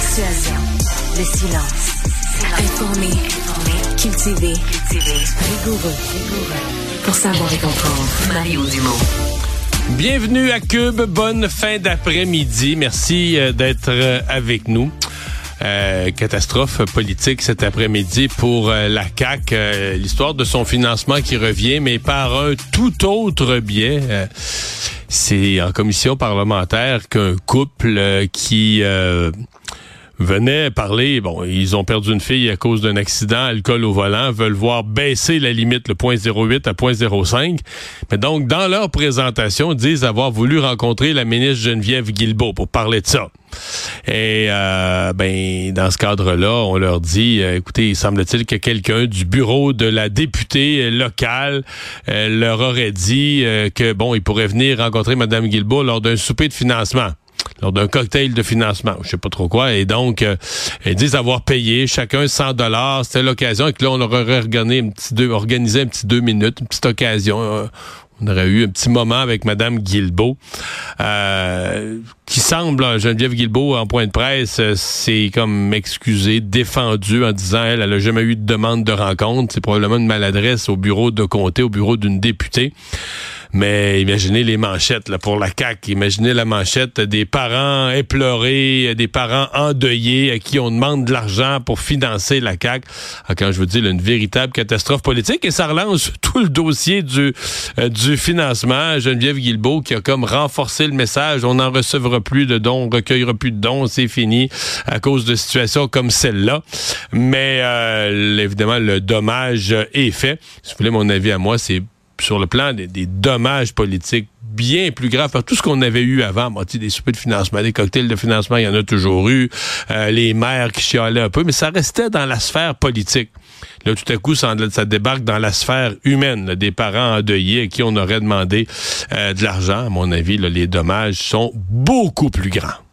Le silence. Informé. Informé. Rigoureux. Pour savoir et comprendre. Mario Dumont. Bienvenue à Cube. Bonne fin d'après-midi. Merci euh, d'être euh, avec nous. Euh, catastrophe politique cet après-midi pour la CAC. L'histoire de son financement qui revient, mais par un tout autre biais. C'est en commission parlementaire qu'un couple qui venait parler, bon, ils ont perdu une fille à cause d'un accident, alcool au volant, veulent voir baisser la limite, le point 08 à point 05. Mais donc, dans leur présentation, disent avoir voulu rencontrer la ministre Geneviève Guilbeault pour parler de ça. Et euh, ben dans ce cadre-là, on leur dit, euh, écoutez, il semble-t-il que quelqu'un du bureau de la députée locale euh, leur aurait dit que bon, il pourrait venir rencontrer Madame Guilbeault lors d'un souper de financement lors d'un cocktail de financement, je sais pas trop quoi, et donc euh, ils disent avoir payé chacun 100 dollars, c'était l'occasion, et que là on aurait organisé un petit deux, organisé un petit deux minutes, une petite occasion. Euh, on aurait eu un petit moment avec Madame Guilbeault, euh, qui semble, Geneviève Guilbeault, en point de presse, c'est comme m'excuser, défendu en disant elle, elle a jamais eu de demande de rencontre. C'est probablement une maladresse au bureau de comté, au bureau d'une députée. Mais imaginez les manchettes là, pour la CAQ. Imaginez la manchette des parents éplorés, des parents endeuillés à qui on demande de l'argent pour financer la CAQ. Ah, quand je vous dis une véritable catastrophe politique, et ça relance tout le dossier du, euh, du financement. Geneviève Guilbeault qui a comme renforcé le message, on n'en recevra plus de dons, on recueillera plus de dons, c'est fini à cause de situations comme celle-là. Mais euh, évidemment, le dommage est fait. Si vous voulez mon avis à moi, c'est sur le plan des, dommages politiques bien plus graves par tout ce qu'on avait eu avant. Des soupers de financement, des cocktails de financement, il y en a toujours eu. Euh, les maires qui chialaient un peu, mais ça restait dans la sphère politique. Là, tout à coup, ça, débarque dans la sphère humaine, des parents endeuillés à qui on aurait demandé euh, de l'argent. À mon avis, les dommages sont beaucoup plus grands.